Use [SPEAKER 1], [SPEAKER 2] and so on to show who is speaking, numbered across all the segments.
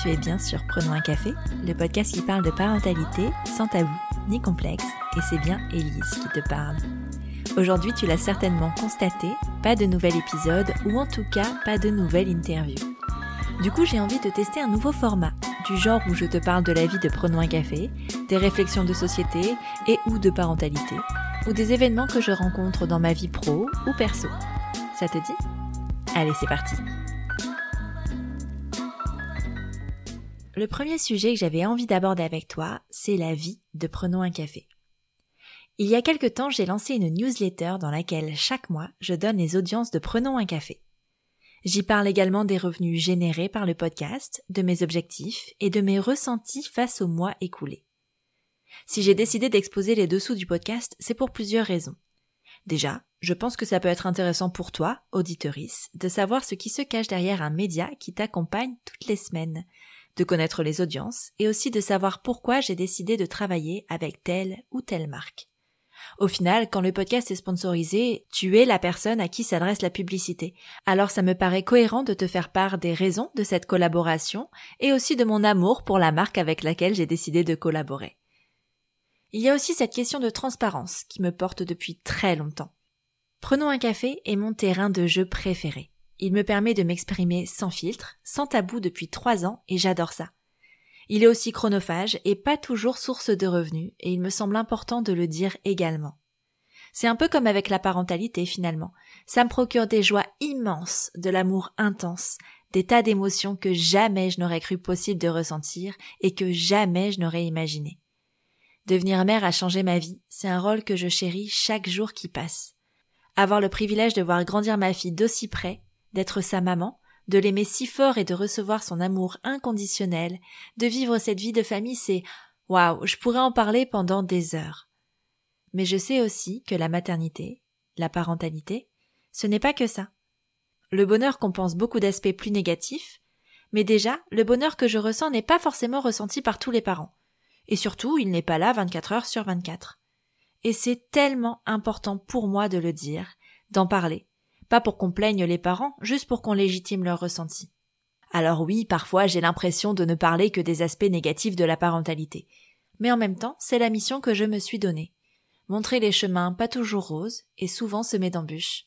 [SPEAKER 1] tu es bien sûr Prenons un café, le podcast qui parle de parentalité sans tabou ni complexe, et c'est bien Élise qui te parle. Aujourd'hui, tu l'as certainement constaté, pas de nouvel épisode, ou en tout cas pas de nouvelle interview. Du coup, j'ai envie de tester un nouveau format, du genre où je te parle de la vie de Prenons un café, des réflexions de société et ou de parentalité, ou des événements que je rencontre dans ma vie pro ou perso. Ça te dit? Allez, c'est parti Le premier sujet que j'avais envie d'aborder avec toi, c'est la vie de Prenons un café. Il y a quelque temps, j'ai lancé une newsletter dans laquelle chaque mois, je donne les audiences de Prenons un café. J'y parle également des revenus générés par le podcast, de mes objectifs et de mes ressentis face au mois écoulé. Si j'ai décidé d'exposer les dessous du podcast, c'est pour plusieurs raisons. Déjà, je pense que ça peut être intéressant pour toi, auditorice, de savoir ce qui se cache derrière un média qui t'accompagne toutes les semaines, de connaître les audiences et aussi de savoir pourquoi j'ai décidé de travailler avec telle ou telle marque. Au final, quand le podcast est sponsorisé, tu es la personne à qui s'adresse la publicité. Alors ça me paraît cohérent de te faire part des raisons de cette collaboration et aussi de mon amour pour la marque avec laquelle j'ai décidé de collaborer. Il y a aussi cette question de transparence qui me porte depuis très longtemps. Prenons un café est mon terrain de jeu préféré. Il me permet de m'exprimer sans filtre, sans tabou depuis trois ans et j'adore ça. Il est aussi chronophage et pas toujours source de revenus et il me semble important de le dire également. C'est un peu comme avec la parentalité finalement. Ça me procure des joies immenses, de l'amour intense, des tas d'émotions que jamais je n'aurais cru possible de ressentir et que jamais je n'aurais imaginé. Devenir mère a changé ma vie, c'est un rôle que je chéris chaque jour qui passe. Avoir le privilège de voir grandir ma fille d'aussi près, d'être sa maman, de l'aimer si fort et de recevoir son amour inconditionnel, de vivre cette vie de famille, c'est waouh, je pourrais en parler pendant des heures. Mais je sais aussi que la maternité, la parentalité, ce n'est pas que ça. Le bonheur compense beaucoup d'aspects plus négatifs, mais déjà, le bonheur que je ressens n'est pas forcément ressenti par tous les parents. Et surtout, il n'est pas là 24 heures sur 24. Et c'est tellement important pour moi de le dire, d'en parler, pas pour qu'on plaigne les parents, juste pour qu'on légitime leur ressenti. Alors oui, parfois j'ai l'impression de ne parler que des aspects négatifs de la parentalité. Mais en même temps, c'est la mission que je me suis donnée. Montrer les chemins pas toujours roses et souvent semés d'embûches.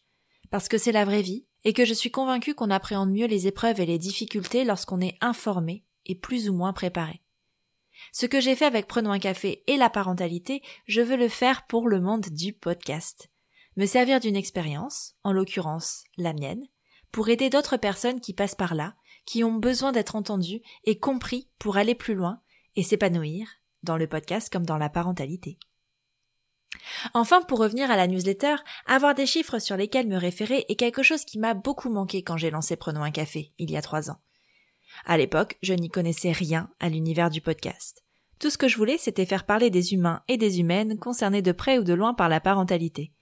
[SPEAKER 1] Parce que c'est la vraie vie et que je suis convaincue qu'on appréhende mieux les épreuves et les difficultés lorsqu'on est informé et plus ou moins préparé. Ce que j'ai fait avec Prenons un café et la parentalité, je veux le faire pour le monde du podcast me servir d'une expérience, en l'occurrence la mienne, pour aider d'autres personnes qui passent par là, qui ont besoin d'être entendues et compris pour aller plus loin et s'épanouir, dans le podcast comme dans la parentalité. Enfin, pour revenir à la newsletter, avoir des chiffres sur lesquels me référer est quelque chose qui m'a beaucoup manqué quand j'ai lancé Prenons un café, il y a trois ans. À l'époque, je n'y connaissais rien à l'univers du podcast. Tout ce que je voulais, c'était faire parler des humains et des humaines concernés de près ou de loin par la parentalité.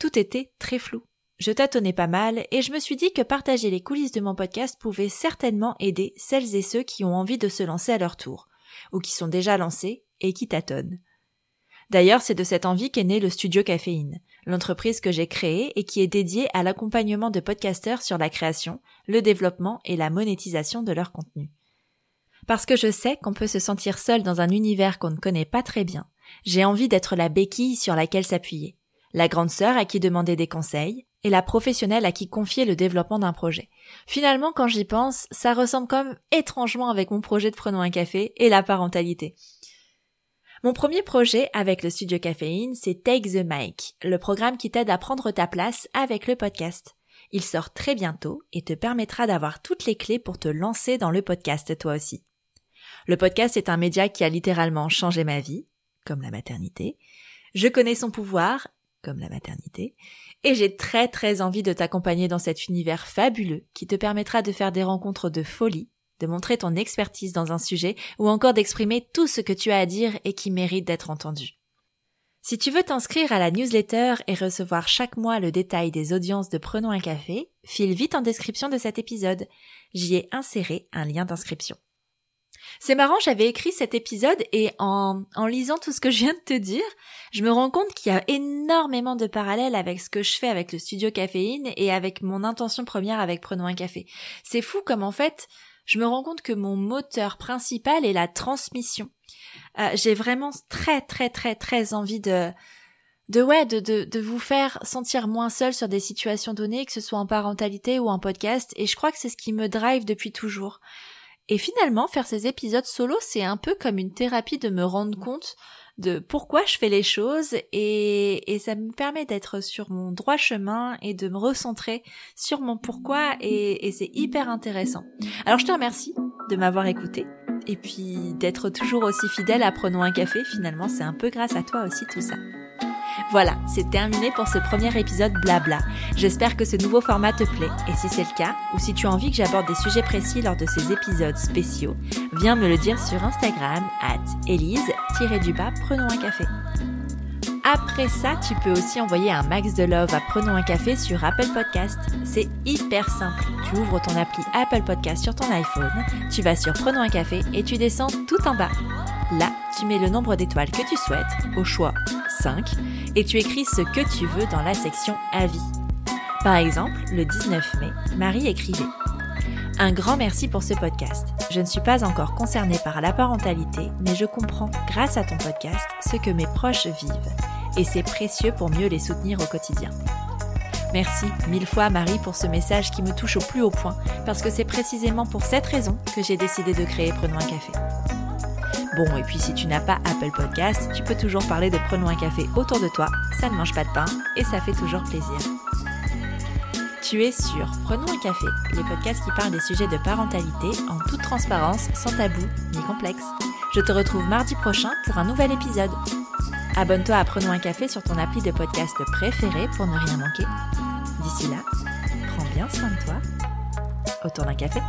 [SPEAKER 1] Tout était très flou. Je tâtonnais pas mal et je me suis dit que partager les coulisses de mon podcast pouvait certainement aider celles et ceux qui ont envie de se lancer à leur tour, ou qui sont déjà lancés et qui tâtonnent. D'ailleurs, c'est de cette envie qu'est né le Studio Caféine, l'entreprise que j'ai créée et qui est dédiée à l'accompagnement de podcasteurs sur la création, le développement et la monétisation de leur contenu. Parce que je sais qu'on peut se sentir seul dans un univers qu'on ne connaît pas très bien, j'ai envie d'être la béquille sur laquelle s'appuyer la grande sœur à qui demander des conseils, et la professionnelle à qui confier le développement d'un projet. Finalement, quand j'y pense, ça ressemble comme étrangement avec mon projet de Prenons un café et la parentalité. Mon premier projet avec le studio caféine, c'est Take the Mic, le programme qui t'aide à prendre ta place avec le podcast. Il sort très bientôt et te permettra d'avoir toutes les clés pour te lancer dans le podcast toi aussi. Le podcast est un média qui a littéralement changé ma vie, comme la maternité. Je connais son pouvoir comme la maternité, et j'ai très très envie de t'accompagner dans cet univers fabuleux qui te permettra de faire des rencontres de folie, de montrer ton expertise dans un sujet ou encore d'exprimer tout ce que tu as à dire et qui mérite d'être entendu. Si tu veux t'inscrire à la newsletter et recevoir chaque mois le détail des audiences de Prenons un café, file vite en description de cet épisode. J'y ai inséré un lien d'inscription. C'est marrant, j'avais écrit cet épisode et en, en lisant tout ce que je viens de te dire, je me rends compte qu'il y a énormément de parallèles avec ce que je fais avec le studio caféine et avec mon intention première avec Prenons un café. C'est fou comme en fait, je me rends compte que mon moteur principal est la transmission. Euh, j'ai vraiment très très très très envie de de ouais de, vous faire sentir moins seul sur des situations données, que ce soit en parentalité ou en podcast, et je crois que c'est ce qui me drive depuis toujours. Et finalement, faire ces épisodes solo, c'est un peu comme une thérapie de me rendre compte de pourquoi je fais les choses et, et ça me permet d'être sur mon droit chemin et de me recentrer sur mon pourquoi et, et c'est hyper intéressant. Alors je te remercie de m'avoir écouté et puis d'être toujours aussi fidèle à Prenons un café. Finalement, c'est un peu grâce à toi aussi tout ça. Voilà, c'est terminé pour ce premier épisode blabla. J'espère que ce nouveau format te plaît et si c'est le cas, ou si tu as envie que j'aborde des sujets précis lors de ces épisodes spéciaux, viens me le dire sur Instagram at elise-du-bas prenons un café. Après ça, tu peux aussi envoyer un max de love à Prenons un café sur Apple Podcast. C'est hyper simple. Tu ouvres ton appli Apple Podcast sur ton iPhone, tu vas sur Prenons un café et tu descends tout en bas. Là, tu mets le nombre d'étoiles que tu souhaites, au choix 5, et tu écris ce que tu veux dans la section Avis. Par exemple, le 19 mai, Marie écrivait un grand merci pour ce podcast. Je ne suis pas encore concernée par la parentalité, mais je comprends, grâce à ton podcast, ce que mes proches vivent. Et c'est précieux pour mieux les soutenir au quotidien. Merci mille fois Marie pour ce message qui me touche au plus haut point, parce que c'est précisément pour cette raison que j'ai décidé de créer Prenons un café. Bon, et puis si tu n'as pas Apple Podcast, tu peux toujours parler de Prenons un café autour de toi, ça ne mange pas de pain et ça fait toujours plaisir. Tu es sur Prenons un café, les podcasts qui parlent des sujets de parentalité en toute transparence, sans tabou ni complexe. Je te retrouve mardi prochain pour un nouvel épisode. Abonne-toi à Prenons un café sur ton appli de podcast préféré pour ne rien manquer. D'ici là, prends bien soin de toi autour d'un café.